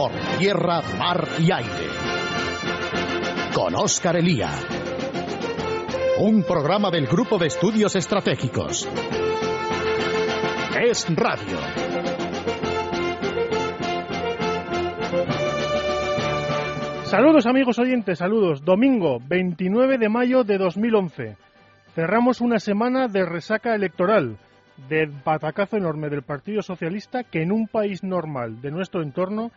por tierra, mar y aire. Con Óscar Elía. Un programa del Grupo de Estudios Estratégicos. Es Radio. Saludos amigos oyentes, saludos. Domingo 29 de mayo de 2011. Cerramos una semana de resaca electoral, de patacazo enorme del Partido Socialista que en un país normal de nuestro entorno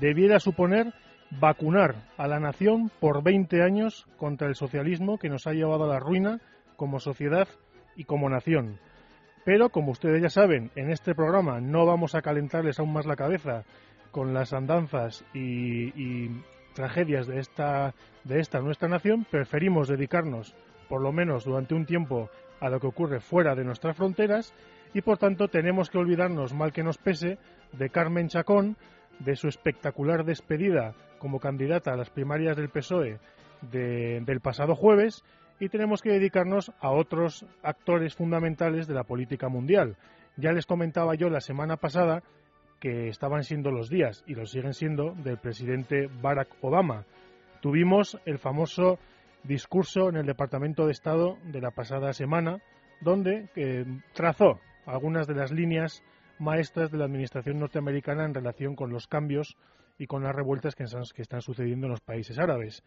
debiera suponer vacunar a la nación por 20 años contra el socialismo que nos ha llevado a la ruina como sociedad y como nación. Pero, como ustedes ya saben, en este programa no vamos a calentarles aún más la cabeza con las andanzas y, tragedias de esta, de esta nuestra nación, preferimos dedicarnos, por lo menos durante un tiempo, a lo que ocurre fuera de nuestras fronteras y, por tanto, tenemos que olvidarnos, mal que nos pese, de Carmen Chacón, de su espectacular despedida como candidata a las primarias del PSOE de, del pasado jueves y tenemos que dedicarnos a otros actores fundamentales de la política mundial. Ya les comentaba yo la semana pasada que estaban siendo los días, y lo siguen siendo, del presidente Barack Obama. Tuvimos el famoso discurso en el Departamento de Estado de la pasada semana, donde eh, trazó algunas de las líneas maestras de la administración norteamericana en relación con los cambios y con las revueltas que, están sucediendo en los países árabes.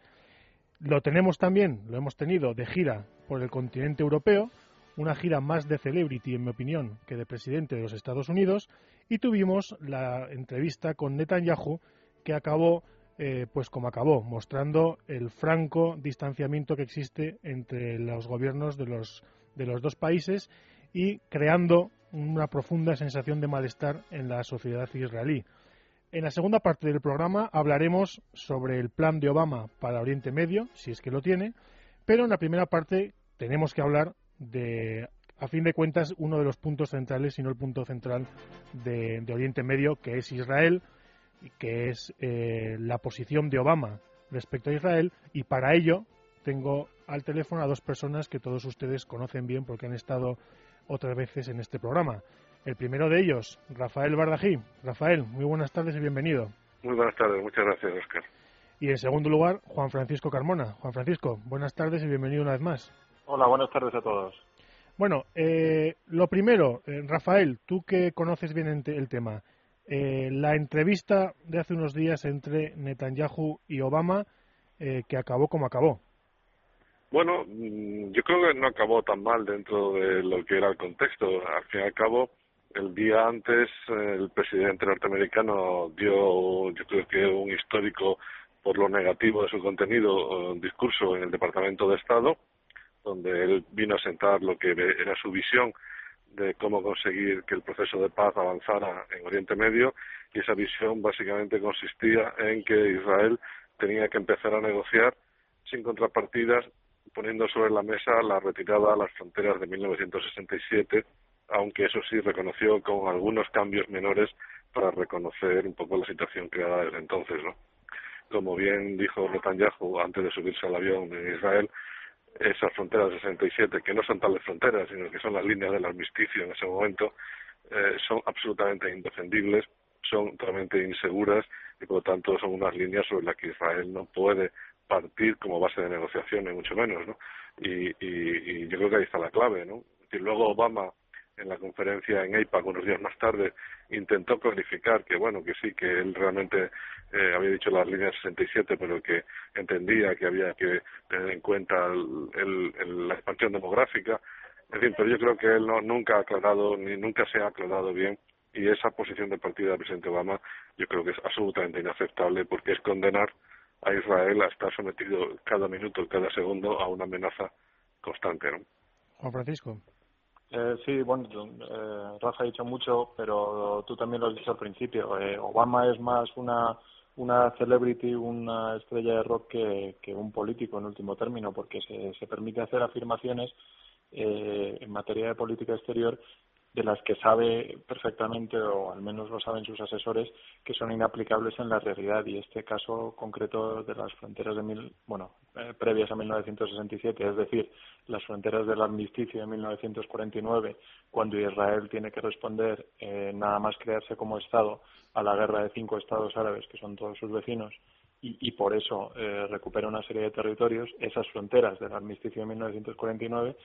Lo tenemos también, lo hemos tenido de gira por el continente europeo, una gira más de celebrity, en mi opinión, que de presidente de los Estados Unidos, y tuvimos la entrevista con Netanyahu que acabó eh, pues como acabó, mostrando el franco distanciamiento que existe entre los gobiernos de los, de los dos países y creando una profunda sensación de malestar en la sociedad israelí. En la segunda parte del programa hablaremos sobre el plan de Obama para Oriente Medio, si es que lo tiene, pero en la primera parte tenemos que hablar de, a fin de cuentas, uno de los puntos centrales, si no el punto central de, Oriente Medio, que es Israel, que es eh, la posición de Obama respecto a Israel, y para ello tengo al teléfono a dos personas que todos ustedes conocen bien porque han estado otras veces en este programa. El primero de ellos, Rafael Bardají. Rafael, muy buenas tardes y bienvenido. Muy buenas tardes, muchas gracias, Oscar. Y en segundo lugar, Juan Francisco Carmona. Juan Francisco, buenas tardes y bienvenido una vez más. Hola, buenas tardes a todos. Bueno, eh, lo primero, eh, Rafael, tú que conoces bien el tema, eh, la entrevista de hace unos días entre Netanyahu y Obama, que acabó como acabó. Bueno, mm, yo creo que no acabó tan mal dentro de lo que era el contexto. Al fin y al cabo, el día antes el presidente norteamericano dio, yo creo que un histórico por lo negativo de su contenido, un discurso en el Departamento de Estado, donde él vino a sentar lo que era su visión de cómo conseguir que el proceso de paz avanzara en Oriente Medio y esa visión básicamente consistía en que Israel tenía que empezar a negociar sin contrapartidas poniendo sobre la mesa la retirada a las fronteras de 1967, aunque eso sí reconoció con algunos cambios menores para reconocer un poco la situación creada desde entonces, ¿no? Como bien dijo Netanyahu antes de subirse al avión en Israel, esas fronteras de 67, que no son tales fronteras, sino que son las líneas del armisticio en ese momento, eh, son absolutamente indefendibles, son totalmente inseguras y por lo tanto son unas líneas sobre las que Israel no puede partir como base de negociaciones, mucho menos, ¿no? Y, yo creo que ahí está la clave, ¿no? Y luego Obama en la conferencia en AIPAC unos días más tarde intentó clarificar que bueno que sí que él realmente eh, había dicho las líneas 67 pero que entendía que había que tener en cuenta el, la expansión demográfica en fin pero yo creo que él no, nunca ha aclarado ni nunca se ha aclarado bien y esa posición del partido del presidente Obama yo creo que es absolutamente inaceptable porque es condenar a Israel a estar sometido cada minuto, cada segundo a una amenaza constante. ¿no? Juan Francisco. Eh, sí, bueno, eh, Rafa ha dicho mucho, pero tú también lo has dicho al principio. Eh, Obama es más una una celebrity, una estrella de rock que, que un político en último término, porque se, se permite hacer afirmaciones eh, en materia de política exterior de las que sabe perfectamente, o al menos lo saben sus asesores, que son inaplicables en la realidad. Y este caso concreto de las fronteras de mil, bueno, eh, previas a 1967, es decir, las fronteras del armisticio de 1949, cuando Israel tiene que responder eh, nada más crearse como Estado a la guerra de cinco Estados árabes, que son todos sus vecinos, y, y por eso eh, recupera una serie de territorios, esas fronteras del armisticio de 1949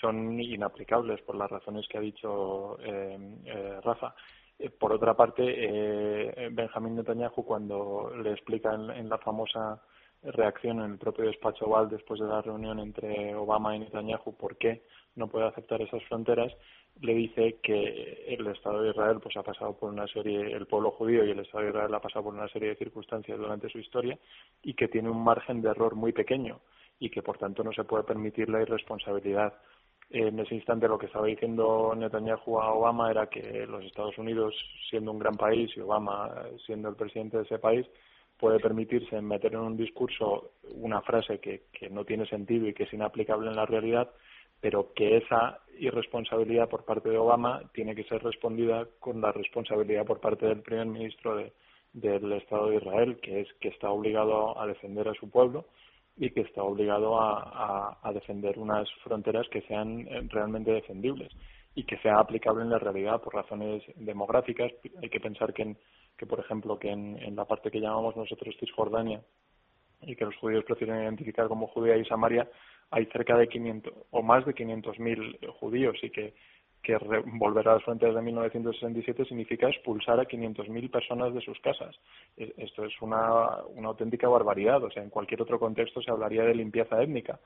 son inaplicables por las razones que ha dicho eh, eh, Rafa. Eh, por otra parte, eh, Benjamín Netanyahu, cuando le explica en, en, la famosa reacción en el propio despacho Oval después de la reunión entre Obama y Netanyahu por qué no puede aceptar esas fronteras, le dice que el Estado de Israel pues ha pasado por una serie, el pueblo judío y el Estado de Israel ha pasado por una serie de circunstancias durante su historia y que tiene un margen de error muy pequeño y que por tanto no se puede permitir la irresponsabilidad. En ese instante lo que estaba diciendo Netanyahu a Obama era que los Estados Unidos, siendo un gran país y Obama siendo el presidente de ese país, puede permitirse meter en un discurso una frase que, que no tiene sentido y que es inaplicable en la realidad, pero que esa irresponsabilidad por parte de Obama tiene que ser respondida con la responsabilidad por parte del primer ministro de, del Estado de Israel, que es que está obligado a defender a su pueblo y que está obligado a, defender unas fronteras que sean eh, realmente defendibles y que sea aplicable en la realidad por razones demográficas. Hay que pensar que, en, que por ejemplo, que en, en la parte que llamamos nosotros Cisjordania y que los judíos prefieren identificar como Judea y Samaria, hay cerca de 500 o más de 500.000 judíos y que que volver a las fronteras de 1967 significa expulsar a 500.000 personas de sus casas. Esto es una, una auténtica barbaridad. O sea, en cualquier otro contexto se hablaría de limpieza étnica.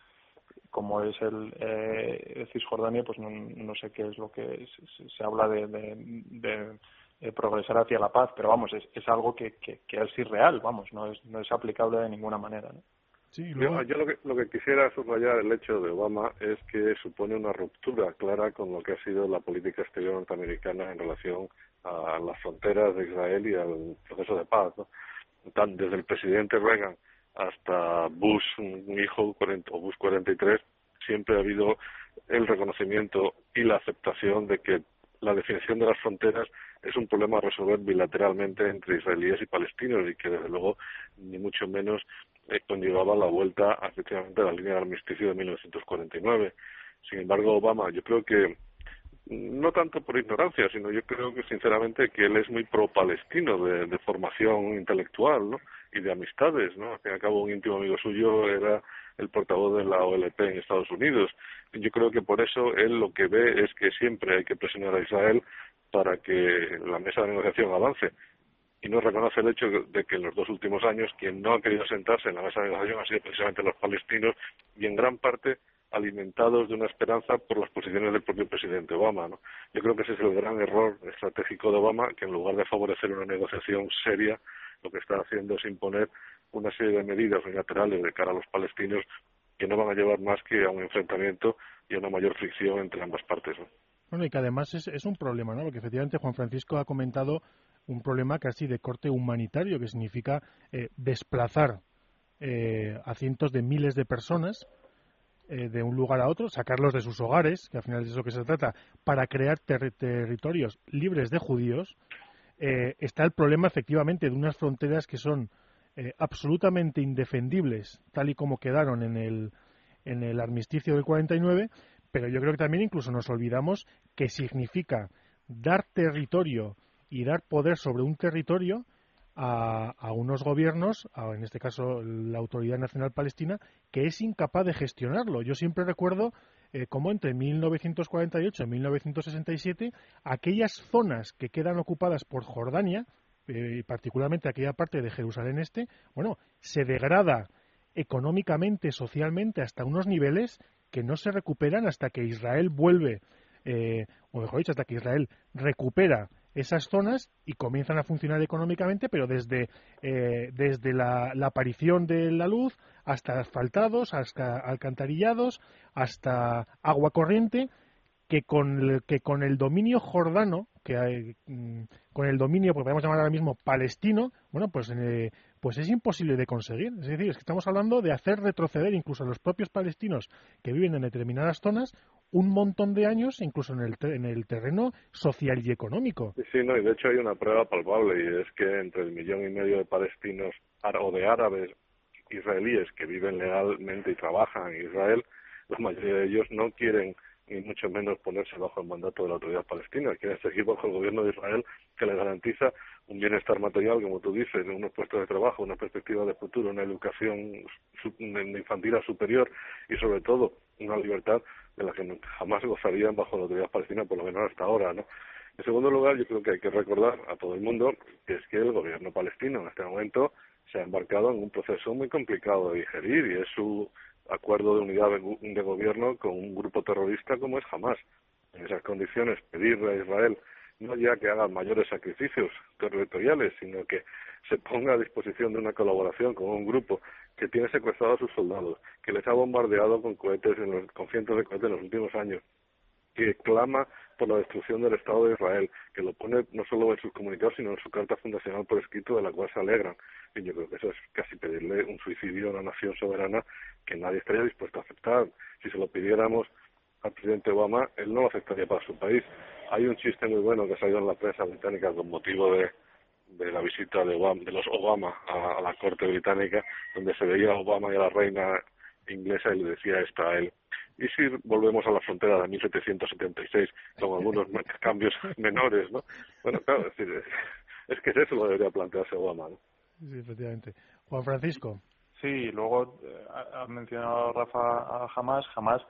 Como es el eh, Cisjordania, pues no, no, sé qué es lo que se, se habla de, de, de, progresar hacia la paz, pero vamos, es, es algo que, que, que, es irreal, vamos, no es, no es aplicable de ninguna manera. ¿no? Sí, luego... yo, yo, lo, que, lo que quisiera subrayar el hecho de Obama es que supone una ruptura clara con lo que ha sido la política exterior norteamericana en relación a las fronteras de Israel y al proceso de paz. ¿no? Tan, desde el presidente Reagan hasta Bush, un hijo, 40, o Bush 43, siempre ha habido el reconocimiento y la aceptación de que la definición de las fronteras es un problema a resolver bilateralmente entre israelíes y palestinos y que desde luego ni mucho menos conllevaba la vuelta efectivamente a la línea de armisticio de 1949. Sin embargo, Obama, yo creo que no tanto por ignorancia, sino yo creo que sinceramente que él es muy pro-palestino de, de, formación intelectual, ¿no? Y de amistades, ¿no? Al fin y al cabo, un íntimo amigo suyo era el portavoz de la OLP en Estados Unidos. Yo creo que por eso él lo que ve es que siempre hay que presionar a Israel para que la mesa de negociación avance y no reconoce el hecho de que en los dos últimos años quien no ha querido sentarse en la mesa de negociación ha sido precisamente los palestinos y en gran parte alimentados de una esperanza por las posiciones del propio presidente Obama. ¿no? Yo creo que ese es el gran error estratégico de Obama, que en lugar de favorecer una negociación seria, lo que está haciendo es imponer una serie de medidas unilaterales de cara a los palestinos que no van a llevar más que a un enfrentamiento y a una mayor fricción entre ambas partes. ¿no? Bueno, y que además es, es un problema, ¿no? Porque efectivamente Juan Francisco ha comentado un problema casi de corte humanitario, que significa eh, desplazar eh, a cientos de miles de personas eh, de un lugar a otro, sacarlos de sus hogares, que al final es de eso que se trata, para crear ter territorios libres de judíos. Eh, está el problema efectivamente de unas fronteras que son eh, absolutamente indefendibles, tal y como quedaron en el, en el armisticio del 49, pero yo creo que también incluso nos olvidamos que significa dar territorio y dar poder sobre un territorio a, a, unos gobiernos, a, en este caso la Autoridad Nacional Palestina, que es incapaz de gestionarlo. Yo siempre recuerdo eh, cómo entre 1948 y 1967 aquellas zonas que quedan ocupadas por Jordania, eh, particularmente aquella parte de Jerusalén Este, bueno, se degrada económicamente, socialmente, hasta unos niveles que no se recuperan hasta que Israel vuelve, eh, o mejor dicho, hasta que Israel recupera esas zonas y comienzan a funcionar económicamente, pero desde, eh, desde la, aparición de la luz hasta asfaltados, hasta alcantarillados, hasta agua corriente, que con, el, que con el dominio jordano, que hay, mm, con el dominio, pues podemos llamar ahora mismo palestino, bueno, pues, eh, pues es imposible de conseguir. Es decir, es que estamos hablando de hacer retroceder incluso a los propios palestinos que viven en determinadas zonas un montón de años, incluso en el, en el terreno social y económico. Sí, no, y de hecho hay una prueba palpable y es que entre el millón y medio de palestinos o de árabes israelíes que viven legalmente y trabajan en Israel, la mayoría de ellos no quieren ni mucho menos ponerse bajo el mandato de la autoridad palestina, quieren seguir bajo el gobierno de Israel que les garantiza un bienestar material, como tú dices, unos puestos de trabajo, una perspectiva de futuro, una educación infantil superior y sobre todo una libertad de la que jamás gozarían bajo la autoridad palestina, por lo menos hasta ahora, ¿no? En segundo lugar, yo creo que hay que recordar a todo el mundo que es que el gobierno palestino en este momento se ha embarcado en un proceso muy complicado de digerir y es su acuerdo de unidad de, gobierno con un grupo terrorista como es Hamas. En esas condiciones, pedirle a Israel no ya que haga mayores sacrificios territoriales, sino que se ponga a disposición de una colaboración con un grupo que tiene secuestrado a sus soldados, que les ha bombardeado con cohetes, con cientos de cohetes en los últimos años, que clama por la destrucción del Estado de Israel, que lo pone no solo en sus comunicados, sino en su carta fundacional por escrito, de la cual se alegran. Y yo creo que eso es casi pedirle un suicidio a una nación soberana que nadie estaría dispuesto a aceptar. Si se lo pidiéramos al presidente Obama, él no lo aceptaría para su país. Hay un chiste muy bueno que ha salido en la prensa británica con motivo de, de la visita de, Obama, de los Obama a, la corte británica, donde se veía a Obama y a la reina inglesa y le decía esto a él. Y si volvemos a la frontera de 1776, con algunos cambios menores, ¿no? Bueno, claro, es, decir, es que eso lo debería plantearse Obama, ¿no? Sí, efectivamente. Juan Francisco. Sí, luego eh, ha mencionado Rafa a Hamas. Hamas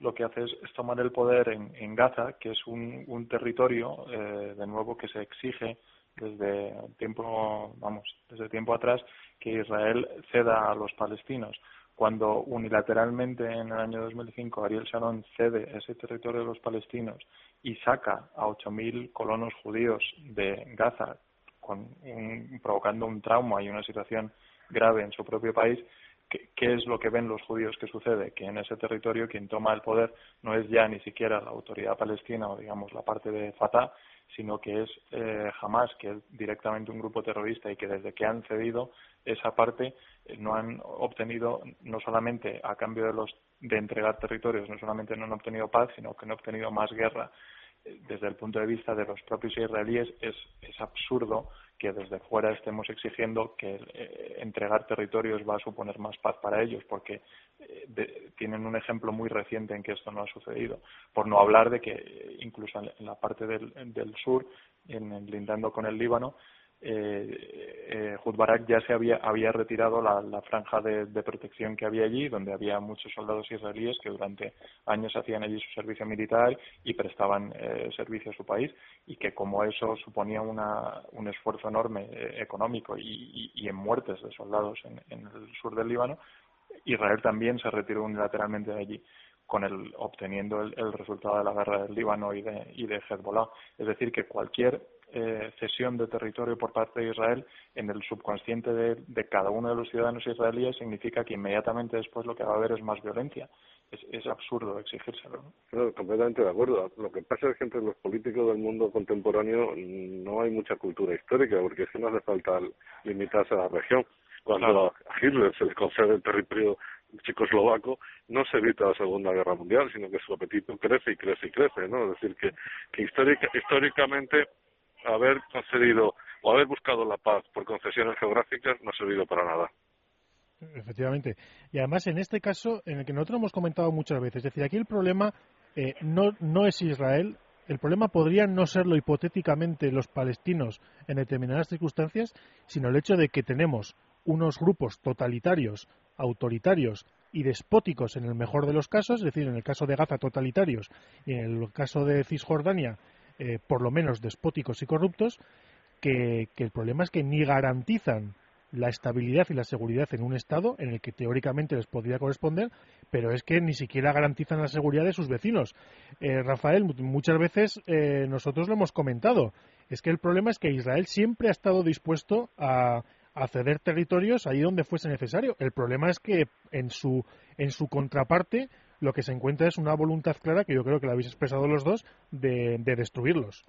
lo que hace es, tomar el poder en, en, Gaza, que es un, un territorio, eh, de nuevo, que se exige desde tiempo, vamos, desde tiempo atrás, que Israel ceda a los palestinos. Cuando unilateralmente en el año 2005 Ariel Sharon cede ese territorio de los palestinos y saca a 8.000 colonos judíos de Gaza, con provocando un trauma y una situación grave en su propio país, ¿qué, es lo que ven los judíos que sucede? Que en ese territorio quien toma el poder no es ya ni siquiera la autoridad palestina o digamos la parte de Fatah, sino que es eh, Hamas, que es directamente un grupo terrorista y que desde que han cedido esa parte eh, no han obtenido, no solamente a cambio de los de entregar territorios, no solamente no han obtenido paz, sino que han obtenido más guerra. Desde el punto de vista de los propios israelíes es, es absurdo que desde fuera estemos exigiendo que eh, entregar territorios va a suponer más paz para ellos, porque eh, tienen un ejemplo muy reciente en que esto no ha sucedido. Por no hablar de que eh, incluso en la parte del, del sur, en, lindando con el Líbano, eh, eh, Barak ya se había, había retirado la, franja de, protección que había allí, donde había muchos soldados israelíes que durante años hacían allí su servicio militar y prestaban eh, servicio a su país, y que como eso suponía una, un esfuerzo enorme eh, económico y, y, en muertes de soldados en, en el sur del Líbano, Israel también se retiró unilateralmente de allí con el obteniendo el, el, resultado de la guerra del Líbano y de, y de Hezbollah. Es decir, que cualquier eh, cesión de territorio por parte de Israel en el subconsciente de, cada uno de los ciudadanos israelíes significa que inmediatamente después lo que va a haber es más violencia. Es, es absurdo exigírselo. ¿no? completamente de acuerdo. Lo que pasa es que entre los políticos del mundo contemporáneo no hay mucha cultura histórica, porque es que no hace falta limitarse a la región. Cuando a Hitler se le concede el territorio checoslovaco, no se evita la Segunda Guerra Mundial, sino que su apetito crece y crece y crece, ¿no? Es decir, que, que histórica, históricamente haber concedido o haber buscado la paz por concesiones geográficas no ha servido para nada. Efectivamente. Y además, en este caso, en el que nosotros hemos comentado muchas veces, es decir, aquí el problema eh, no, no es Israel, el problema podría no serlo hipotéticamente los palestinos en determinadas circunstancias, sino el hecho de que tenemos unos grupos totalitarios, autoritarios y despóticos en el mejor de los casos, es decir, en el caso de Gaza totalitarios y en el caso de Cisjordania eh, por lo menos despóticos y corruptos, que, el problema es que ni garantizan la estabilidad y la seguridad en un Estado en el que teóricamente les podría corresponder, pero es que ni siquiera garantizan la seguridad de sus vecinos. Eh, Rafael, muchas veces eh, nosotros lo hemos comentado, es que el problema es que Israel siempre ha estado dispuesto a, a ceder territorios ahí donde fuese necesario. El problema es que en su, en su contraparte lo que se encuentra es una voluntad clara, que yo creo que la habéis expresado los dos, de, destruirlos.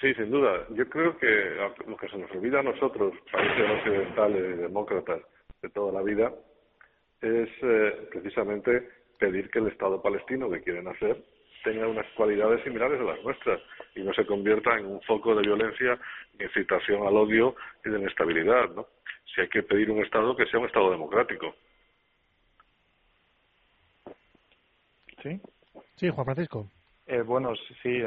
Sí, sin duda. Yo creo que lo que se nos olvida a nosotros, países occidentales y demócratas de toda la vida, es eh, precisamente pedir que el Estado palestino que quieren hacer tenga unas cualidades similares a las nuestras y no se convierta en un foco de violencia, de incitación al odio y de inestabilidad. ¿no? Si hay que pedir un Estado que sea un Estado democrático. Sí, sí, Juan Francisco. Eh, bueno, sí,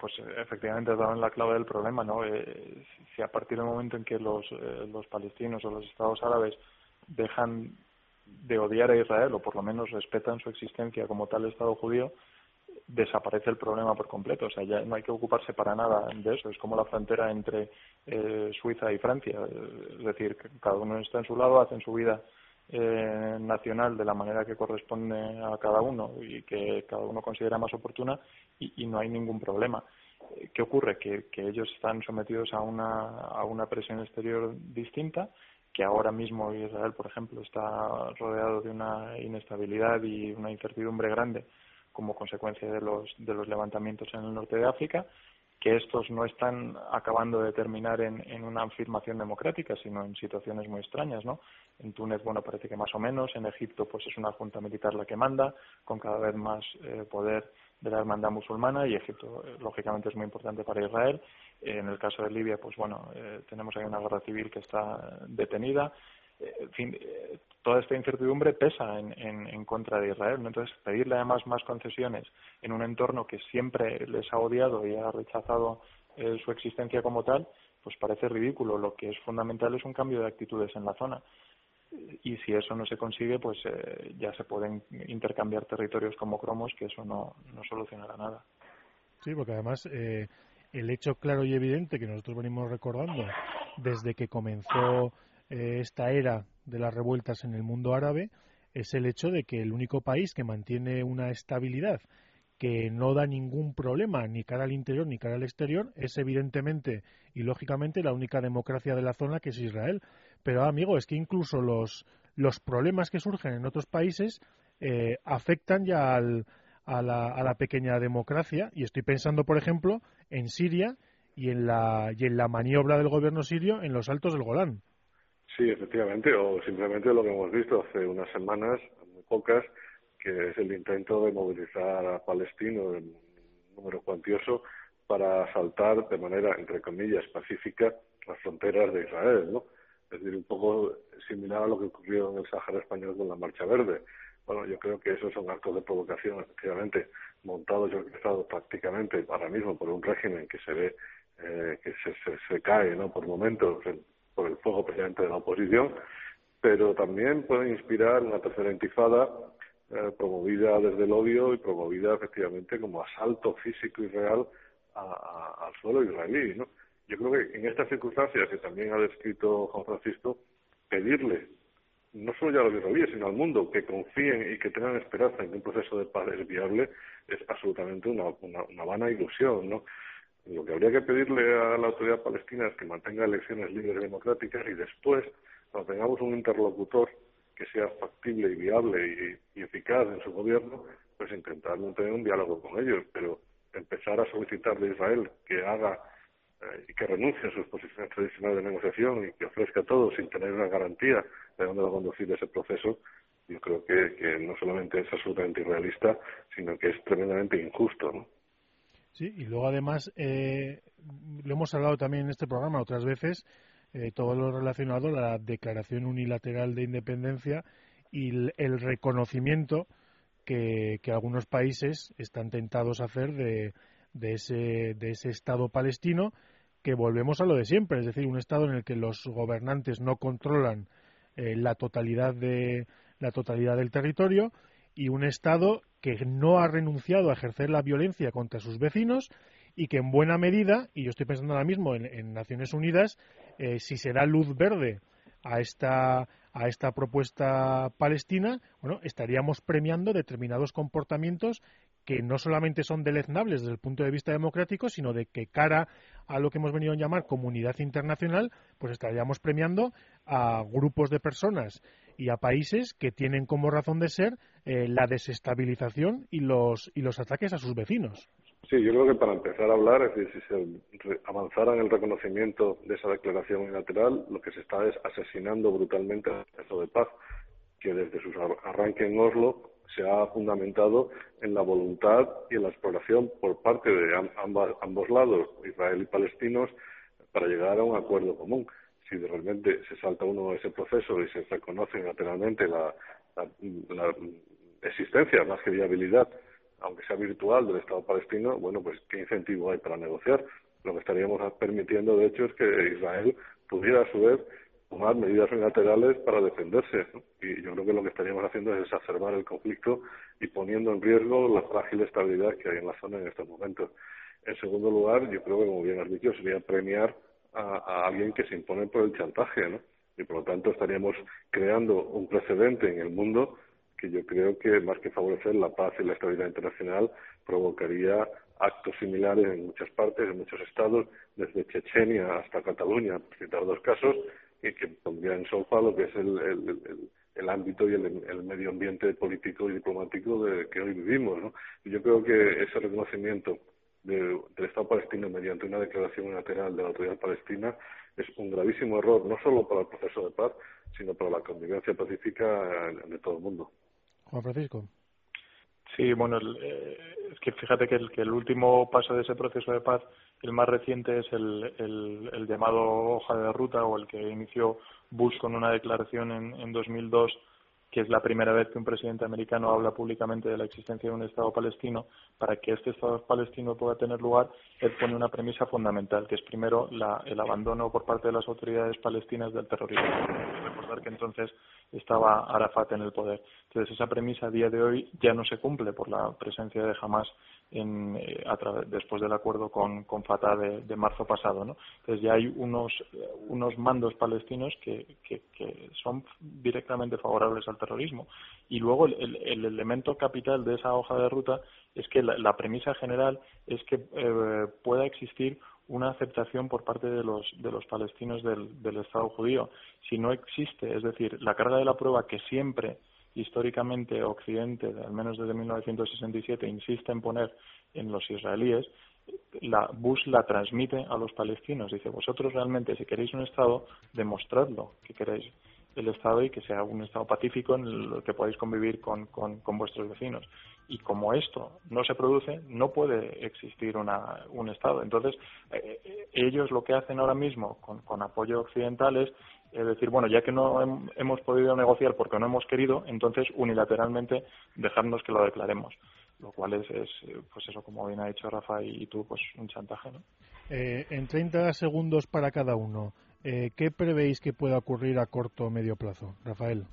pues efectivamente has dado en la clave del problema, ¿no? Eh, si a partir del momento en que los, eh, los palestinos o los estados árabes dejan de odiar a Israel o por lo menos respetan su existencia como tal Estado judío, desaparece el problema por completo. O sea, ya no hay que ocuparse para nada de eso. Es como la frontera entre eh, Suiza y Francia. Es decir, cada uno está en su lado, hacen su vida eh, nacional de la manera que corresponde a cada uno y que cada uno considera más oportuna y, no hay ningún problema. ¿Qué ocurre? Que, que ellos están sometidos a una, a una presión exterior distinta que ahora mismo Israel, por ejemplo, está rodeado de una inestabilidad y una incertidumbre grande como consecuencia de los, de los levantamientos en el norte de África, que estos no están acabando de terminar en, una afirmación democrática, sino en situaciones muy extrañas, ¿no? En Túnez, bueno, parece que más o menos, en Egipto, pues es una junta militar la que manda, con cada vez más eh, poder de la hermandad musulmana, y Egipto, eh, lógicamente, es muy importante para Israel, en el caso de Libia, pues bueno, eh, tenemos ahí una guerra civil que está detenida. Eh, en fin, eh, toda esta incertidumbre pesa en, en, contra de Israel. Entonces, pedirle además más concesiones en un entorno que siempre les ha odiado y ha rechazado su existencia como tal, pues parece ridículo. Lo que es fundamental es un cambio de actitudes en la zona. Y si eso no se consigue, pues ya se pueden intercambiar territorios como cromos, que eso no, no solucionará nada. Sí, porque además eh, el hecho claro y evidente que nosotros venimos recordando desde que comenzó eh, esta era de las revueltas en el mundo árabe es el hecho de que el único país que mantiene una estabilidad que no da ningún problema ni cara al interior ni cara al exterior es evidentemente y lógicamente la única democracia de la zona que es Israel. Pero amigo, es que incluso los, los problemas que surgen en otros países eh, afectan ya al, a la, a la pequeña democracia y estoy pensando, por ejemplo, en Siria y en la, y en la maniobra del gobierno sirio en los altos del Golán. Sí, efectivamente, o simplemente lo que hemos visto hace unas semanas, muy pocas, que es el intento de movilizar a palestinos en número cuantioso para asaltar de manera, entre comillas, pacífica las fronteras de Israel, ¿no? Es decir, un poco similar a lo que ocurrió en el Sáhara español con la Marcha Verde. Bueno, yo creo que esos son actos de provocación, efectivamente, montados y orquestados prácticamente ahora mismo por un régimen que se ve eh, que se, se, cae ¿no? por momentos por el fuego precisamente de la oposición, pero también pueden inspirar una tercera intifada eh, promovida desde el odio y promovida efectivamente como asalto físico y real al suelo israelí. ¿no? Yo creo que en estas circunstancias, que también ha descrito Juan Francisco, pedirle no solo ya a los israelíes, sino al mundo, que confíen y que tengan esperanza en un proceso de paz es viable, es absolutamente una, una, vana ilusión, ¿no? Lo que habría que pedirle a la autoridad palestina es que mantenga elecciones libres y democráticas y después, cuando tengamos un interlocutor que sea factible y viable y, eficaz en su gobierno, pues intentar tener un diálogo con ellos, pero empezar a solicitar de Israel que haga eh, y que renuncie a sus posiciones tradicionales de negociación y que ofrezca todo sin tener una garantía de dónde va a conducir ese proceso, yo creo que, que no solamente es absolutamente irrealista, sino que es tremendamente injusto, ¿no? Sí, y luego además, eh, lo hemos hablado también en este programa otras veces, eh, todo lo relacionado a la declaración unilateral de independencia y el, reconocimiento que, que, algunos países están tentados a hacer de, de, ese, de ese Estado palestino, que volvemos a lo de siempre, es decir, un Estado en el que los gobernantes no controlan eh, la totalidad de la totalidad del territorio y un Estado que no ha renunciado a ejercer la violencia contra sus vecinos y que en buena medida, y yo estoy pensando ahora mismo en, Naciones Unidas, eh, si se da luz verde a esta, a esta propuesta palestina, bueno, estaríamos premiando determinados comportamientos que no solamente son deleznables desde el punto de vista democrático, sino de que cara a lo que hemos venido a llamar comunidad internacional, pues estaríamos premiando a grupos de personas y a países que tienen como razón de ser eh, la desestabilización y los, y los ataques a sus vecinos. Sí, yo creo que para empezar a hablar, es decir, si se avanzara en el reconocimiento de esa declaración unilateral, lo que se está es asesinando brutalmente el proceso de paz, que desde su arranque en Oslo se ha fundamentado en la voluntad y en la exploración por parte de ambos lados, Israel y palestinos, para llegar a un acuerdo común. Si realmente se salta uno ese proceso y se reconoce unilateralmente la, la existencia, más que viabilidad, aunque sea virtual, del Estado palestino, bueno, pues qué incentivo hay para negociar. Lo que estaríamos permitiendo, de hecho, es que Israel pudiera, a su vez, tomar medidas unilaterales para defenderse. Y yo creo que lo que estaríamos haciendo es exacerbar el conflicto y poniendo en riesgo la frágil estabilidad que hay en la zona en estos momentos. En segundo lugar, yo creo que, como bien has dicho, sería premiar a, a alguien que se impone por el chantaje, ¿no? Y por lo tanto estaríamos creando un precedente en el mundo que yo creo que más que favorecer la paz y la estabilidad internacional provocaría actos similares en muchas partes, en muchos estados, desde Chechenia hasta Cataluña, por citar dos casos, y que pondría en solfa lo que es el, el, el, ámbito y el, medio ambiente político y diplomático de que hoy vivimos. ¿no? Y yo creo que ese reconocimiento del Estado palestino mediante una declaración unilateral de la autoridad palestina es un gravísimo error, no solo para el proceso de paz, sino para la convivencia pacífica de todo el mundo. Juan Francisco. Sí, bueno, eh, es que fíjate que el, que el último paso de ese proceso de paz, el más reciente, es el, llamado hoja de ruta o el que inició Bush con una declaración en, en 2002 que es la primera vez que un presidente americano habla públicamente de la existencia de un Estado palestino, para que este Estado palestino pueda tener lugar, él pone una premisa fundamental, que es primero la, el abandono por parte de las autoridades palestinas del terrorismo. Que entonces estaba Arafat en el poder. Entonces esa premisa a día de hoy ya no se cumple por la presencia de Hamas en, eh, después del acuerdo con, con Fatah de, marzo pasado. ¿no? Entonces ya hay unos, unos mandos palestinos que, que, que, son directamente favorables al terrorismo. Y luego el, el, elemento capital de esa hoja de ruta es que la, la premisa general es que eh, pueda existir una aceptación por parte de los, de los palestinos del, del Estado judío. Si no existe, es decir, la carga de la prueba que siempre históricamente Occidente, al menos desde 1967, insiste en poner en los israelíes, la, Bush la transmite a los palestinos. Dice, vosotros realmente, si queréis un Estado, demostradlo que queréis el Estado y que sea un Estado pacífico en el que podáis convivir con, con, vuestros vecinos. Y como esto no se produce, no puede existir una, un Estado. Entonces, eh, eh, ellos lo que hacen ahora mismo con, con apoyo occidental es es decir, bueno, ya que no hemos podido negociar porque no hemos querido, entonces unilateralmente dejarnos que lo declaremos. Lo cual es, es pues eso, como bien ha dicho Rafa y, tú, pues un chantaje, ¿no? Eh, en 30 segundos para cada uno, eh, ¿qué prevéis que pueda ocurrir a corto o medio plazo? Rafael.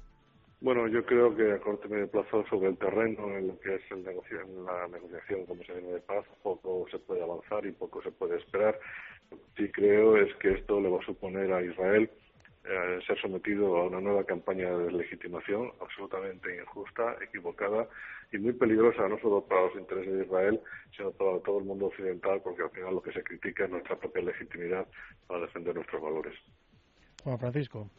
Bueno, yo creo que a corto y medio plazo sobre el terreno, en lo que es el negocio, en la negociación como se viene de paz, poco se puede avanzar y poco se puede esperar. Sí creo es que esto le va a suponer a Israel eh, ser sometido a una nueva campaña de deslegitimación absolutamente injusta, equivocada y muy peligrosa no solo para los intereses de Israel, sino para todo el mundo occidental, porque al final lo que se critica es nuestra propia legitimidad para defender nuestros valores. Juan Francisco.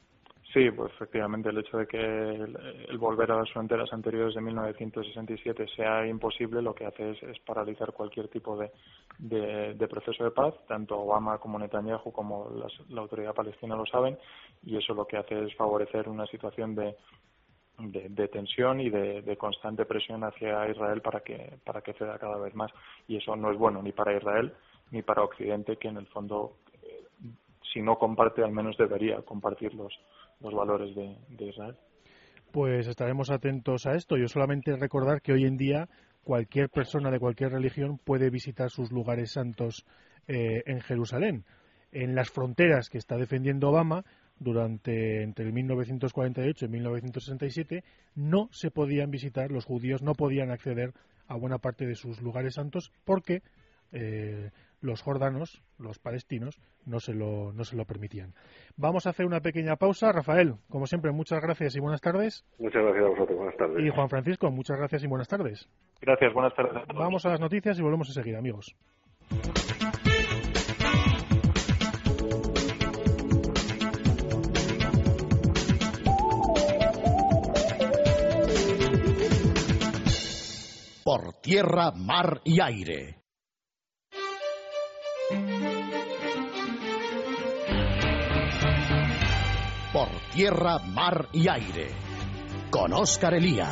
Sí, pues efectivamente el hecho de que el, volver a las fronteras anteriores de 1967 sea imposible lo que hace es, paralizar cualquier tipo de, de, proceso de paz. Tanto Obama como Netanyahu como la autoridad palestina lo saben y eso lo que hace es favorecer una situación de, de, tensión y de, constante presión hacia Israel para que para que ceda cada vez más y eso no es bueno ni para Israel ni para Occidente que en el fondo eh, si no comparte al menos debería compartir los los valores de, Israel. Pues estaremos atentos a esto. Yo solamente recordar que hoy en día cualquier persona de cualquier religión puede visitar sus lugares santos eh, en Jerusalén. En las fronteras que está defendiendo Obama, durante entre el 1948 y 1967, no se podían visitar, los judíos no podían acceder a buena parte de sus lugares santos porque eh, los jordanos, los palestinos, no se, lo, no se lo permitían. Vamos a hacer una pequeña pausa. Rafael, como siempre, muchas gracias y buenas tardes. Muchas gracias a vosotros, buenas tardes. Y Juan Francisco, muchas gracias y buenas tardes. Gracias, buenas tardes. Vamos a las noticias y volvemos a seguir, amigos. Por tierra, mar y aire por tierra, mar y aire. Con Óscar Elía.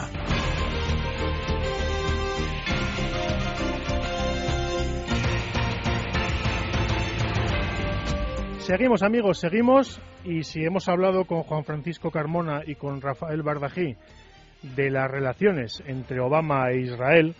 Seguimos amigos, seguimos y si hemos hablado con Juan Francisco Carmona y con Rafael Bardají de las relaciones entre Obama e Israel,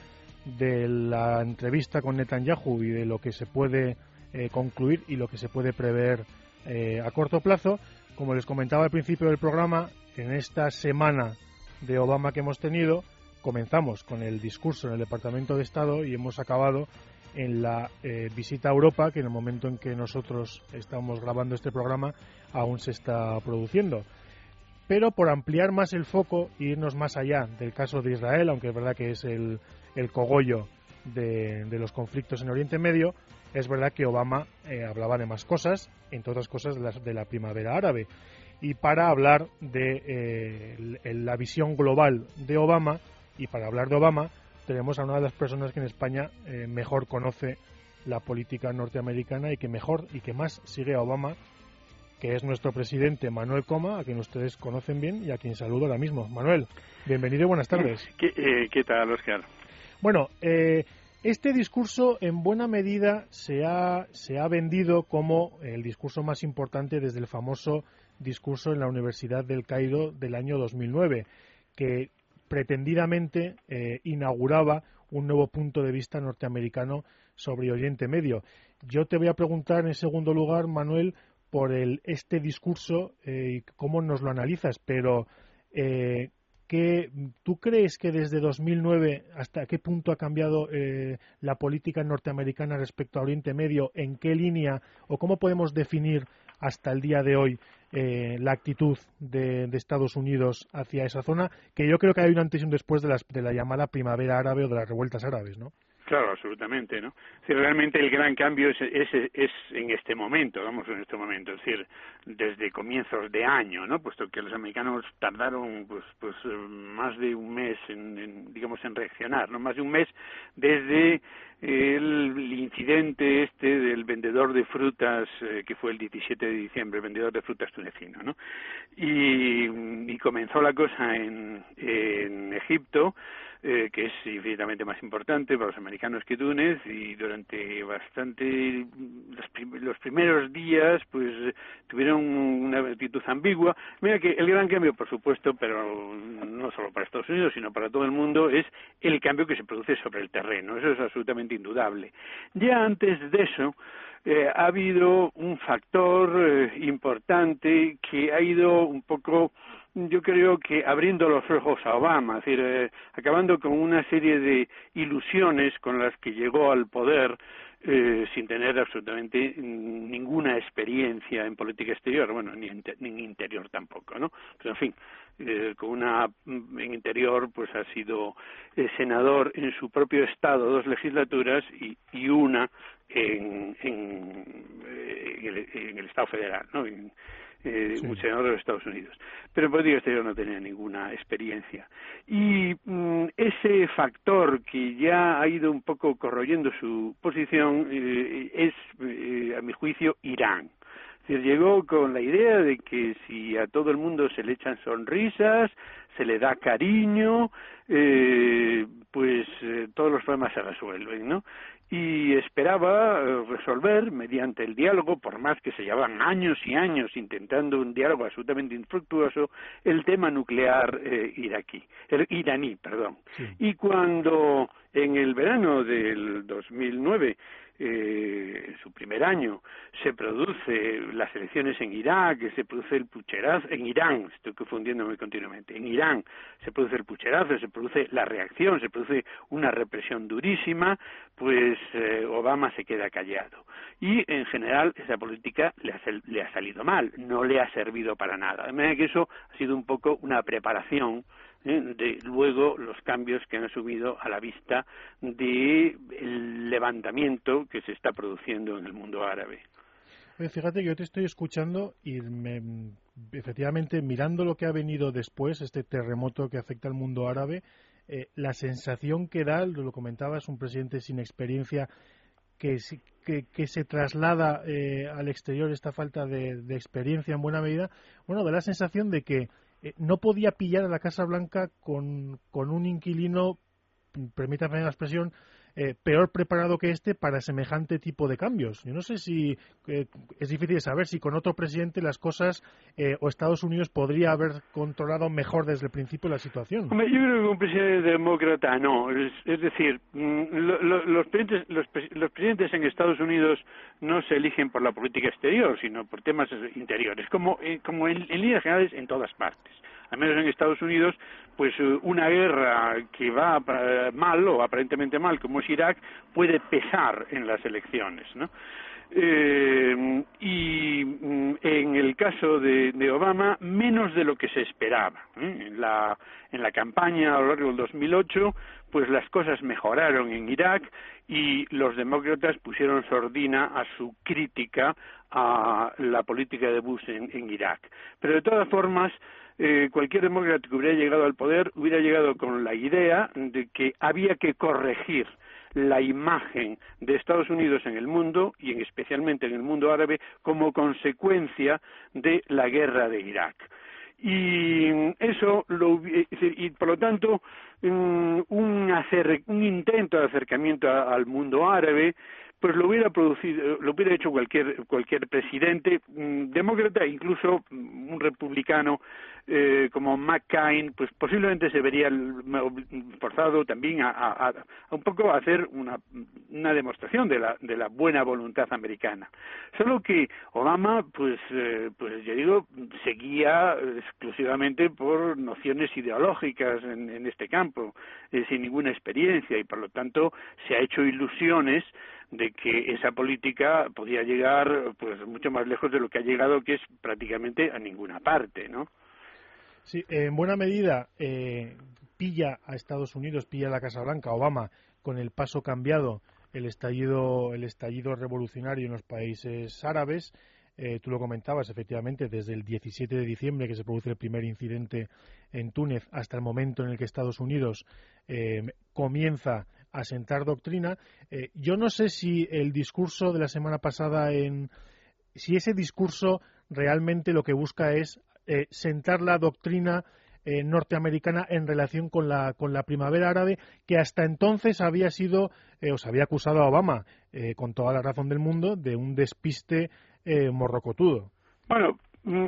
de la entrevista con Netanyahu y de lo que se puede eh, concluir y lo que se puede prever eh, a corto plazo, como les comentaba al principio del programa, en esta semana de Obama que hemos tenido, comenzamos con el discurso en el Departamento de Estado y hemos acabado en la eh, visita a Europa, que en el momento en que nosotros estamos grabando este programa aún se está produciendo. Pero por ampliar más el foco e irnos más allá del caso de Israel, aunque es verdad que es el, el cogollo de, los conflictos en Oriente Medio, es verdad que Obama eh, hablaba de más cosas, entre otras cosas de la, primavera árabe. Y para hablar de eh, la visión global de Obama, y para hablar de Obama, tenemos a una de las personas que en España eh, mejor conoce la política norteamericana y que mejor y que más sigue a Obama, que es nuestro presidente Manuel Coma, a quien ustedes conocen bien y a quien saludo ahora mismo. Manuel, bienvenido y buenas tardes. ¿Qué, eh, tal, Oscar? Bueno, eh, este discurso en buena medida se ha, se ha vendido como el discurso más importante desde el famoso discurso en la Universidad del Cairo del año 2009, que pretendidamente eh, inauguraba un nuevo punto de vista norteamericano sobre Oriente Medio. Yo te voy a preguntar en segundo lugar, Manuel, por el, este discurso eh, y cómo nos lo analizas, pero eh, ¿tú crees que desde 2009 hasta qué punto ha cambiado la política norteamericana respecto a Oriente Medio? ¿En qué línea o cómo podemos definir hasta el día de hoy eh, la actitud de, Estados Unidos hacia esa zona, que yo creo que hay un antes y un después de, las, de la llamada primavera árabe o de las revueltas árabes, ¿no? Claro, absolutamente, ¿no? Es realmente el gran cambio es, es, es, en este momento, vamos, en este momento, es decir, desde comienzos de año, ¿no? Puesto que los americanos tardaron, pues, pues más de un mes en, digamos, en reaccionar, ¿no? Más de un mes desde el incidente este del vendedor de frutas eh, que fue el 17 de diciembre, el vendedor de frutas tunecino, ¿no? Y, comenzó la cosa en Egipto eh, que es infinitamente más importante para los americanos que Túnez y durante bastante los, primeros días pues tuvieron una actitud ambigua. Mira que el gran cambio, por supuesto, pero no solo para Estados Unidos, sino para todo el mundo, es el cambio que se produce sobre el terreno. Eso es absolutamente indudable. Ya antes de eso, eh, ha habido un factor eh, importante que ha ido un poco yo creo que abriendo los ojos a Obama, es decir, eh, acabando con una serie de ilusiones con las que llegó al poder eh, sin tener absolutamente ninguna experiencia en política exterior, bueno, ni en, interior tampoco, ¿no? Pero en fin, eh, con una en interior pues ha sido senador en su propio estado dos legislaturas y, y una en, en, el, estado federal, ¿no? Eh, un senador de los Estados Unidos. Pero en política exterior no tenía ninguna experiencia. Y mm, ese factor que ya ha ido un poco corroyendo su posición eh, es, eh, a mi juicio, Irán. Se llegó con la idea de que si a todo el mundo se le echan sonrisas, se le da cariño, eh, pues eh, todos los problemas se resuelven, ¿no? Y esperaba eh, resolver mediante el diálogo, por más que se llevaban años y años intentando un diálogo absolutamente infructuoso, el tema nuclear eh, iraquí, el iraní, perdón. Y cuando en el verano del 2009 eh, su primer año, se produce las elecciones en Irak, se produce el pucherazo, en Irán, estoy confundiéndome continuamente, en Irán se produce el pucherazo, se produce la reacción, se produce una represión durísima, pues eh, Obama se queda callado. Y en general esa política le ha, le ha salido mal, no le ha servido para nada. De manera que eso ha sido un poco una preparación. De luego los cambios que han asumido a la vista del levantamiento que se está produciendo en el mundo árabe. fíjate que yo te estoy escuchando y efectivamente mirando lo que ha venido después, este terremoto que afecta al mundo árabe, eh, la sensación que da, lo comentabas, un presidente sin experiencia que, que, se traslada eh, al exterior esta falta de, experiencia en buena medida, bueno, da la sensación de que eh, no podía pillar a la Casa Blanca con, con un inquilino, permítame la expresión, eh, peor preparado que este para semejante tipo de cambios. Yo no sé si eh, es difícil saber si con otro presidente las cosas eh, o Estados Unidos podría haber controlado mejor desde el principio la situación. yo creo que un presidente demócrata no. Es, decir, mm, los, presidentes, los, presidentes en Estados Unidos no se eligen por la política exterior, sino por temas interiores, como, como en líneas generales en todas partes al menos en Estados Unidos, pues eh, una guerra que va mal o aparentemente mal, como es Irak, puede pesar en las elecciones, ¿no? Eh, y mm, en el caso de, Obama, menos de lo que se esperaba. ¿eh? En, la, en la campaña a lo largo del 2008, pues las cosas mejoraron en Irak y los demócratas pusieron sordina a su crítica a la política de Bush en Irak. Pero de todas formas, eh, cualquier demócrata que hubiera llegado al poder hubiera llegado con la idea de que había que corregir la imagen de Estados Unidos en el mundo y en, especialmente en el mundo árabe como consecuencia de la guerra de Irak. Y eso lo, y por lo tanto un, un intento de acercamiento al mundo árabe pues lo hubiera producido, lo hubiera hecho cualquier cualquier presidente mm, demócrata, incluso un republicano eh, como McCain, pues posiblemente se vería forzado también a, a, un poco a hacer una, una demostración de la, de la buena voluntad americana. Solo que Obama, pues, eh, pues yo digo, seguía exclusivamente por nociones ideológicas en, en este campo, eh, sin ninguna experiencia y por lo tanto se ha hecho ilusiones de que esa política podía llegar pues mucho más lejos de lo que ha llegado que es prácticamente a ninguna parte no sí en buena medida eh, pilla a Estados Unidos pilla a la Casa Blanca Obama con el paso cambiado el estallido el estallido revolucionario en los países árabes eh, tú lo comentabas, efectivamente, desde el 17 de diciembre que se produce el primer incidente en Túnez hasta el momento en el que Estados Unidos eh, comienza a sentar doctrina. Eh, yo no sé si el discurso de la semana pasada en si ese discurso realmente lo que busca es sentar la doctrina norteamericana en relación con la, con la primavera árabe, que hasta entonces había sido, o se había acusado a Obama, con toda la razón del mundo, de un despiste eh, morrocotudo. Bueno, mm,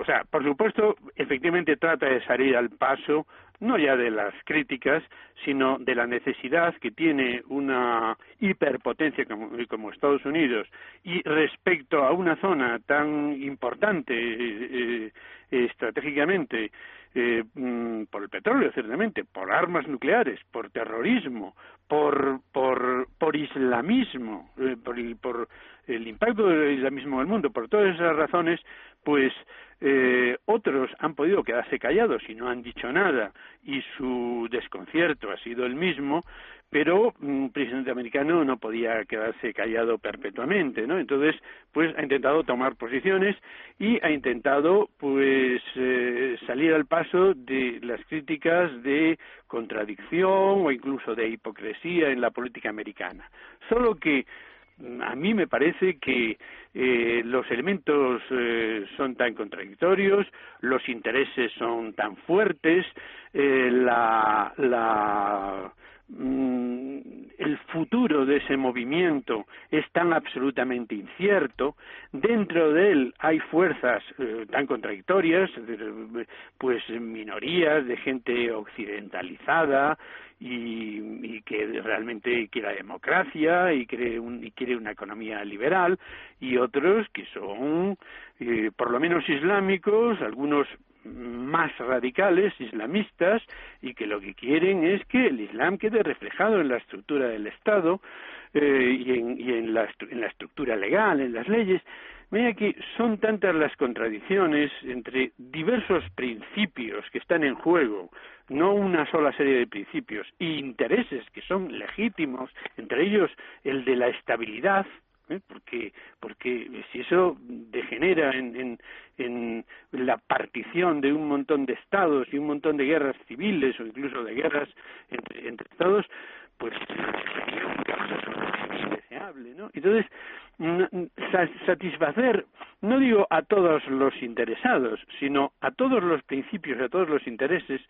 o sea, por supuesto, efectivamente trata de salir al paso, no ya de las críticas, sino de la necesidad que tiene una hiperpotencia como, Estados Unidos y respecto a una zona tan importante eh, eh, estratégicamente eh, mm, por el petróleo, ciertamente, por armas nucleares, por terrorismo, por, por, por islamismo, eh, por, por el impacto del islamismo en el mundo, por todas esas razones, pues eh, otros han podido quedarse callados y no han dicho nada y su desconcierto ha sido el mismo, pero un presidente americano no podía quedarse callado perpetuamente, ¿no? Entonces, pues ha intentado tomar posiciones y ha intentado, pues, eh, salir al paso de las críticas de contradicción o incluso de hipocresía en la política americana. Solo que mm, a mí me parece que eh, los elementos eh, son tan contradictorios, los intereses son tan fuertes, la, la Mm, el futuro de ese movimiento es tan absolutamente incierto, dentro de él hay fuerzas eh, tan contradictorias, pues minorías de gente occidentalizada y, que realmente quiere la democracia y quiere, y quiere una economía liberal, y otros que son eh, por lo menos islámicos, algunos más radicales, islamistas, y que lo que quieren es que el Islam quede reflejado en la estructura del Estado eh, y, en, y en, la, en la estructura legal, en las leyes. Mira que son tantas las contradicciones entre diversos principios que están en juego, no una sola serie de principios, e intereses que son legítimos, entre ellos el de la estabilidad, ¿eh? porque porque si eso degenera en, en, en, la partición de un montón de estados y un montón de guerras civiles o incluso de guerras entre, entre estados pues indeseable, ¿no? Entonces, satisfacer, no digo a todos los interesados, sino a todos los principios, a todos los intereses,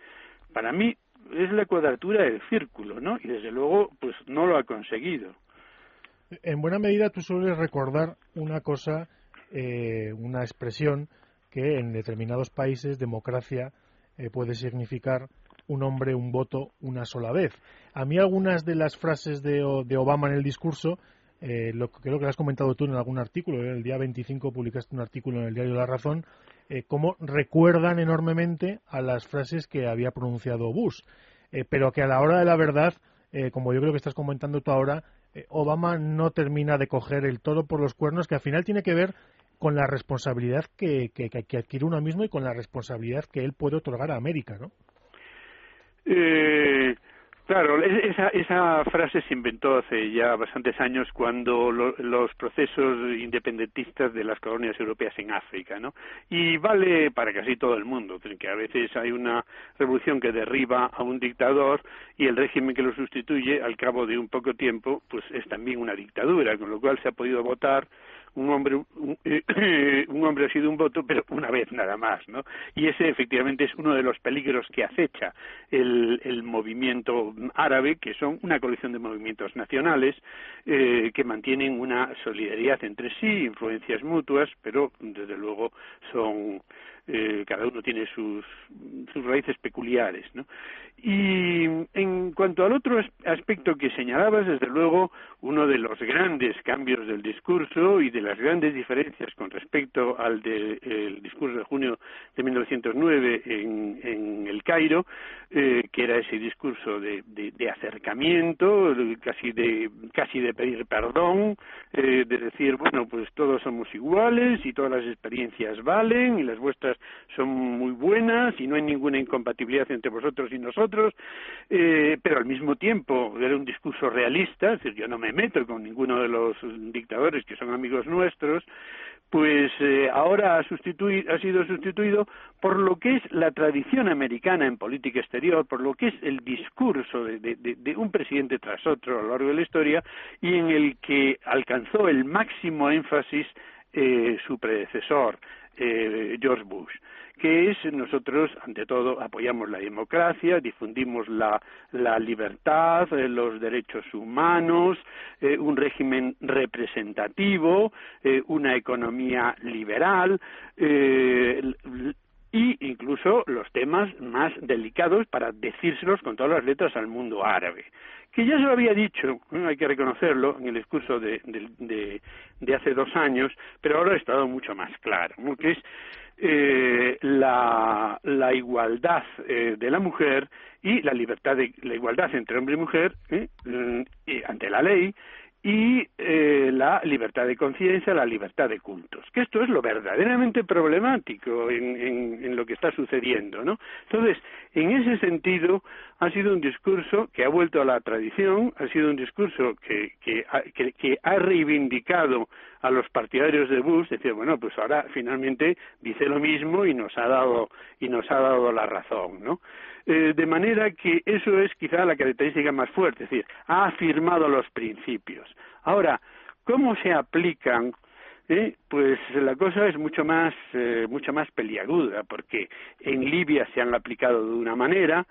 para mí es la cuadratura del círculo, ¿no? Y desde luego, pues no lo ha conseguido. En buena medida tú sueles recordar una cosa, eh, una expresión que en determinados países democracia eh, puede significar un hombre, un voto, una sola vez. A mí algunas de las frases de, de Obama en el discurso, eh, lo, creo que lo has comentado tú en algún artículo, el día 25 publicaste un artículo en el diario La Razón, eh, cómo recuerdan enormemente a las frases que había pronunciado Bush, eh, pero que a la hora de la verdad, eh, como yo creo que estás comentando tú ahora, Obama no termina de coger el toro por los cuernos, que al final tiene que ver con la responsabilidad que, que, que adquiere uno mismo y con la responsabilidad que él puede otorgar a América, ¿no? Eh, Claro, esa, esa frase se inventó hace ya bastantes años cuando los procesos independentistas de las colonias europeas en África, ¿no? Y vale para casi todo el mundo, que a veces hay una revolución que derriba a un dictador y el régimen que lo sustituye al cabo de un poco tiempo, pues es también una dictadura, con lo cual se ha podido votar un hombre un, eh, un, hombre ha sido un voto pero una vez nada más no y ese efectivamente es uno de los peligros que acecha el, el movimiento árabe que son una colección de movimientos nacionales eh, que mantienen una solidaridad entre sí influencias mutuas pero desde luego son eh, cada uno tiene sus, sus raíces peculiares. ¿no? Y en cuanto al otro aspecto que señalabas, desde luego, uno de los grandes cambios del discurso y de las grandes diferencias con respecto al del discurso de junio de 1909 en, en el Cairo, eh, que era ese discurso de, de, acercamiento, casi de, casi de pedir perdón, eh, de decir, bueno, pues todos somos iguales y todas las experiencias valen y las vuestras son muy buenas y no hay ninguna incompatibilidad entre vosotros y nosotros, eh, pero al mismo tiempo era un discurso realista, es decir, yo no me meto con ninguno de los dictadores que son amigos nuestros, pues eh, ahora ha, ha, sido sustituido por lo que es la tradición americana en política exterior, por lo que es el discurso de, de, un presidente tras otro a lo largo de la historia y en el que alcanzó el máximo énfasis eh, su predecesor, eh, George Bush, que es nosotros, ante todo, apoyamos la democracia, difundimos la, la libertad, eh, los derechos humanos, eh, un régimen representativo, eh, una economía liberal, y incluso los temas más delicados para decírselos con todas las letras al mundo árabe que ya se lo había dicho, hay que reconocerlo, en el discurso de, de, hace dos años, pero ahora ha estado mucho más claro, que es eh, la, igualdad eh, de la mujer y la libertad de la igualdad entre hombre y mujer ¿eh? ante la ley y eh, la libertad de conciencia, la libertad de cultos, que esto es lo verdaderamente problemático en, en, lo que está sucediendo, ¿no? Entonces, en ese sentido, ha sido un discurso que ha vuelto a la tradición, ha sido un discurso que, que, que, que ha reivindicado a los partidarios de Bush, decir, bueno, pues ahora finalmente dice lo mismo y nos ha dado, y nos ha dado la razón, ¿no? Eh, de manera que eso es quizá la característica más fuerte, es decir, ha afirmado los principios. Ahora, ¿cómo se aplican? Eh, pues la cosa es mucho más, eh, mucho más peliaguda, porque en Libia se han aplicado de una manera,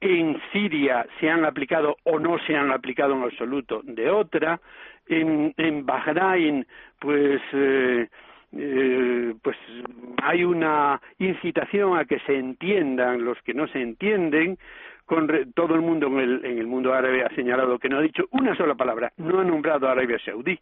en Siria se han aplicado o no se han aplicado en absoluto de otra, en, en Bahrein, pues eh, eh, pues hay una incitación a que se entiendan los que no se entienden. Con todo el mundo en el, en el mundo árabe ha señalado que no ha dicho una sola palabra, no ha nombrado a Arabia Saudí.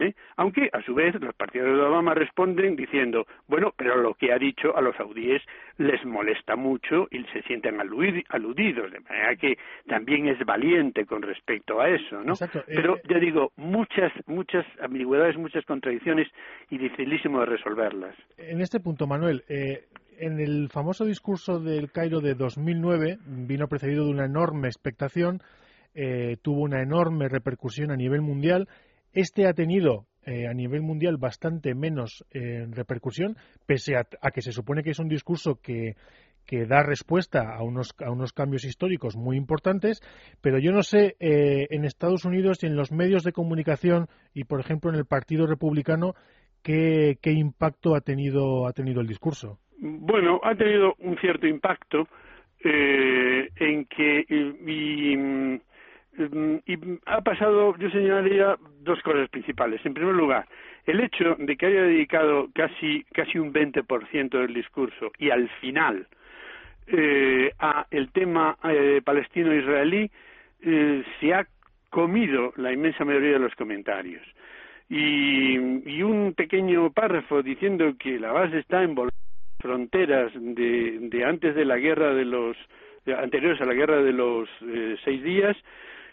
¿Eh? Aunque, a su vez, los partidos de Obama responden diciendo, bueno, pero lo que ha dicho a los saudíes les molesta mucho y se sienten aludidos, de manera que también es valiente con respecto a eso, ¿no? Pero, eh, ya digo, muchas, muchas ambigüedades, muchas contradicciones y dificilísimo de resolverlas. En este punto, Manuel, eh, en el famoso discurso del Cairo de 2009 vino precedido de una enorme expectación, tuvo una enorme repercusión a nivel mundial este ha tenido eh, a nivel mundial bastante menos eh, repercusión, pese a, que se supone que es un discurso que, que da respuesta a unos, a unos cambios históricos muy importantes, pero yo no sé eh, en Estados Unidos y en los medios de comunicación y, por ejemplo, en el Partido Republicano, qué, qué impacto ha tenido, ha tenido el discurso. Bueno, ha tenido un cierto impacto eh, en que y, y, ha pasado, yo señalaría dos cosas principales. En primer lugar, el hecho de que haya dedicado casi casi un 20% del discurso y al final eh, a el tema eh, palestino-israelí eh, se ha comido la inmensa mayoría de los comentarios. Y, y un pequeño párrafo diciendo que la base está en fronteras de, de antes de la guerra de los anteriores a la guerra de los eh, seis días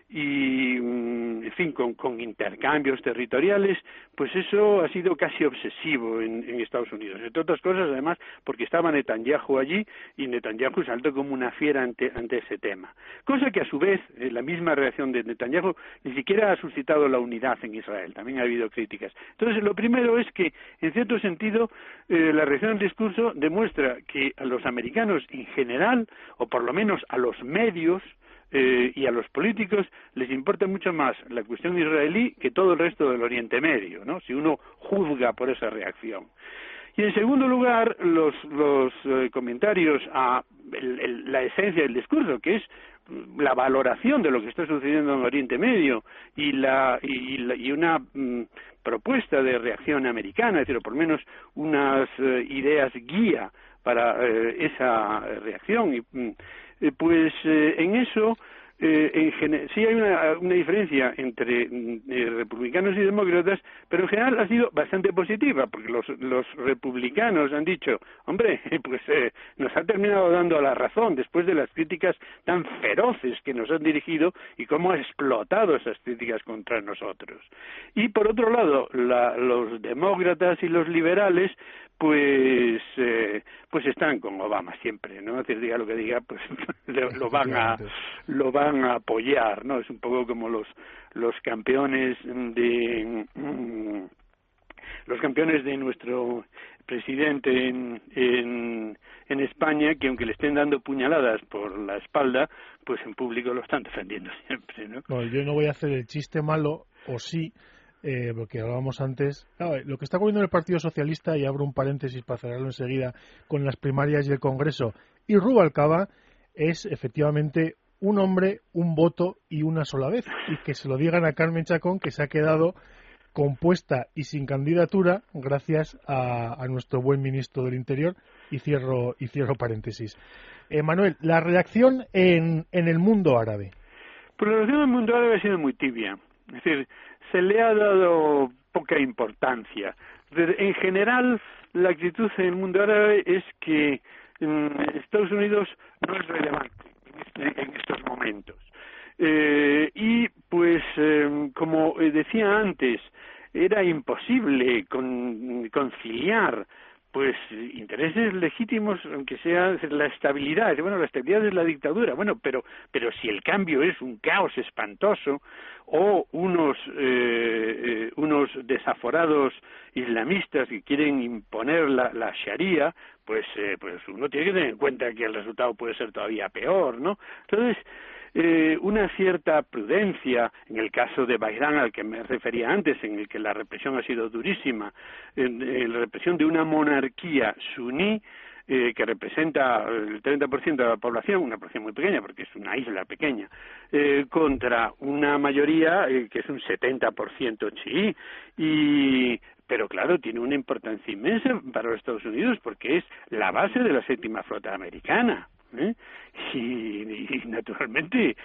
y, mm, en fin, con, con, intercambios territoriales, pues eso ha sido casi obsesivo en, en, Estados Unidos. Entre otras cosas, además, porque estaba Netanyahu allí y Netanyahu saltó como una fiera ante, ante ese tema. Cosa que, a su vez, eh, la misma reacción de Netanyahu ni siquiera ha suscitado la unidad en Israel. También ha habido críticas. Entonces, lo primero es que, en cierto sentido, eh, la reacción al discurso demuestra que a los americanos en general, o por lo menos a los medios, eh, y a los políticos les importa mucho más la cuestión israelí que todo el resto del Oriente Medio, ¿no? Si uno juzga por esa reacción. Y en segundo lugar, los, los eh, comentarios a el, la esencia del discurso, que es la valoración de lo que está sucediendo en Oriente Medio y, la, y, y una mm, propuesta de reacción americana, es decir, o por lo menos unas eh, ideas guía para eh, esa reacción. Y, mm, eh, pues eh, en eso eh, en sí hay una, una diferencia entre mm, eh, republicanos y demócratas, pero en general ha sido bastante positiva, porque los, los republicanos han dicho, hombre, pues eh, nos ha terminado dando la razón después de las críticas tan feroces que nos han dirigido y cómo ha explotado esas críticas contra nosotros. Y por otro lado, la, los demócratas y los liberales pues eh, pues están con Obama siempre no es decir diga lo que diga pues lo van a lo van a apoyar no es un poco como los los campeones de mm, los campeones de nuestro presidente en, en, en España que aunque le estén dando puñaladas por la espalda pues en público lo están defendiendo siempre no, no yo no voy a hacer el chiste malo o sí eh, porque hablábamos antes, claro, lo que está ocurriendo en el Partido Socialista, y abro un paréntesis para cerrarlo enseguida, con las primarias y el Congreso, y Rubalcaba es efectivamente un hombre, un voto y una sola vez. Y que se lo digan a Carmen Chacón, que se ha quedado compuesta y sin candidatura gracias a, a nuestro buen ministro del Interior. Y cierro, y cierro paréntesis. Eh, Manuel, la reacción en, en el mundo árabe. Pues la reacción en el mundo árabe ha sido muy tibia. Es decir, se le ha dado poca importancia. En general, la actitud en el mundo árabe es que Estados Unidos no es relevante en estos momentos. Eh, y pues, eh, como decía antes, era imposible con, conciliar pues intereses legítimos aunque sea la estabilidad. Bueno la estabilidad es la dictadura. Bueno pero pero si el cambio es un caos espantoso o unos eh, eh, unos desaforados islamistas que quieren imponer la, la sharia pues eh, pues uno tiene que tener en cuenta que el resultado puede ser todavía peor no entonces eh, una cierta prudencia en el caso de Bayrán al que me refería antes, en el que la represión ha sido durísima, en la represión de una monarquía suní eh, que representa el 30% de la población, una población muy pequeña porque es una isla pequeña, eh, contra una mayoría eh, que es un 70% chií y pero claro, tiene una importancia inmensa para los Estados Unidos porque es la base de la séptima flota americana. ¿Eh? Y, naturalmente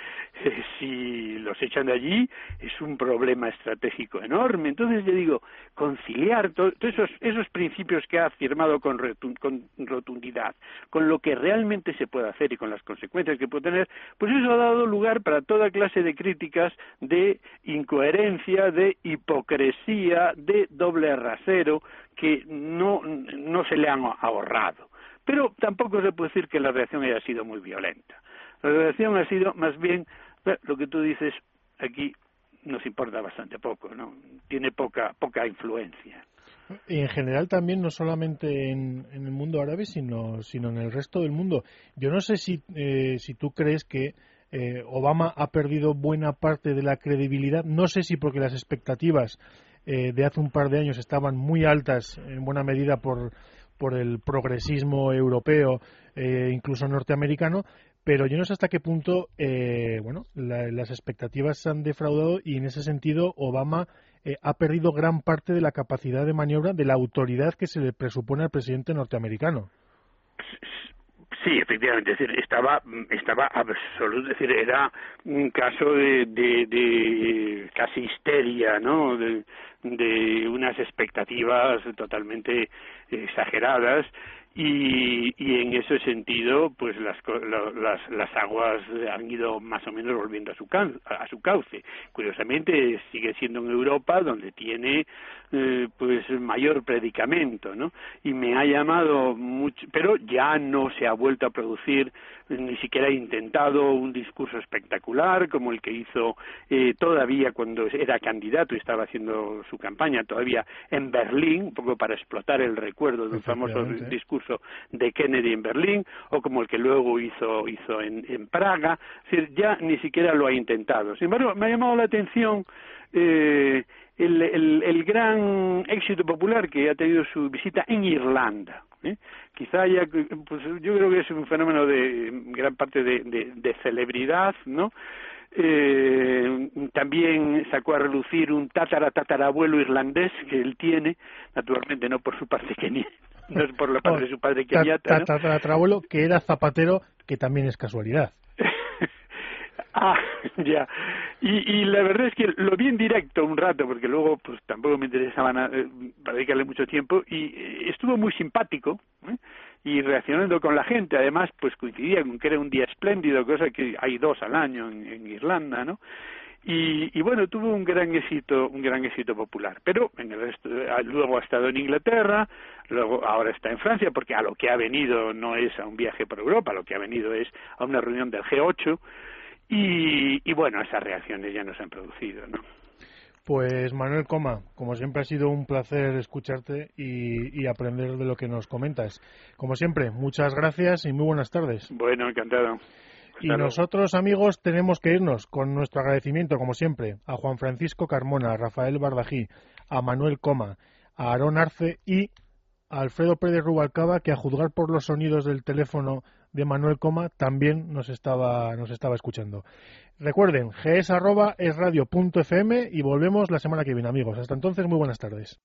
eh, si los echan de allí es un problema estratégico enorme entonces yo digo conciliar todos esos esos principios que ha afirmado con, con rotundidad con lo que realmente se puede hacer y con las consecuencias que puede tener pues eso ha dado lugar para toda clase de críticas de incoherencia de hipocresía de doble rasero que no no se le han ahorrado pero tampoco se puede decir que la reacción haya sido muy violenta. La reacción ha sido más bien lo que tú dices aquí nos importa bastante poco, ¿no? Tiene poca poca influencia. Y en general también, no solamente en, el mundo árabe, sino, sino en el resto del mundo. Yo no sé si, eh, si tú crees que eh, Obama ha perdido buena parte de la credibilidad. No sé si porque las expectativas eh, de hace un par de años estaban muy altas, en buena medida por, por el progresismo europeo, eh, incluso norteamericano, pero yo no sé hasta qué punto eh, bueno las expectativas se han defraudado y en ese sentido Obama eh, ha perdido gran parte de la capacidad de maniobra de la autoridad que se le presupone al presidente norteamericano. Sí, efectivamente, es decir, estaba, estaba absoluto, decir, era un caso de, de, de casi histeria, ¿no? De, de unas expectativas totalmente exageradas y, y en ese sentido pues las, las, las aguas han ido más o menos volviendo a su, a su cauce. Curiosamente sigue siendo en Europa donde tiene eh, pues mayor predicamento no y me ha llamado mucho pero ya no se ha vuelto a producir ni siquiera ha intentado un discurso espectacular como el que hizo eh, todavía cuando era candidato y estaba haciendo su campaña todavía en Berlín un poco para explotar el recuerdo de un famoso discurso de Kennedy en Berlín o como el que luego hizo hizo en, en Praga, ya ni siquiera lo ha intentado. Sin embargo, me ha llamado la atención eh, el, el, el, gran éxito popular que ha tenido su visita en Irlanda. ¿Eh? Quizá haya, pues yo creo que es un fenómeno de gran parte de, de, de celebridad, ¿no? Eh, también sacó a relucir un tatara tatarabuelo irlandés que él tiene, naturalmente no por su parte que no es por la parte de su padre que Tatarabuelo que era zapatero, que también es casualidad. Ah, ya. Y, la verdad es que lo vi en directo un rato, porque luego pues tampoco me interesaba eh, dedicarle mucho tiempo, y eh, estuvo muy simpático, ¿eh? y reaccionando con la gente. Además, pues coincidía con que era un día espléndido, cosa que hay dos al año en, Irlanda, ¿no? Y, bueno, tuvo un gran éxito, un gran éxito popular. Pero en el resto, luego ha estado en Inglaterra, luego ahora está en Francia, porque a lo que ha venido no es a un viaje por Europa, lo que ha venido es a una reunión del G8 y, y bueno, esas reacciones ya no se han producido, ¿no? Pues Manuel Coma, como siempre ha sido un placer escucharte y, aprender de lo que nos comentas. Como siempre, muchas gracias y muy buenas tardes. Bueno, encantado. Y nosotros, amigos, tenemos que irnos con nuestro agradecimiento, como siempre, a Juan Francisco Carmona, a Rafael Bardají, a Manuel Coma, a Aarón Arce y a Alfredo Pérez Rubalcaba, que a juzgar por los sonidos del teléfono de Manuel Coma también nos estaba, nos estaba escuchando. Recuerden, gs.esradio.fm y volvemos la semana que viene, amigos. Hasta entonces, muy buenas tardes.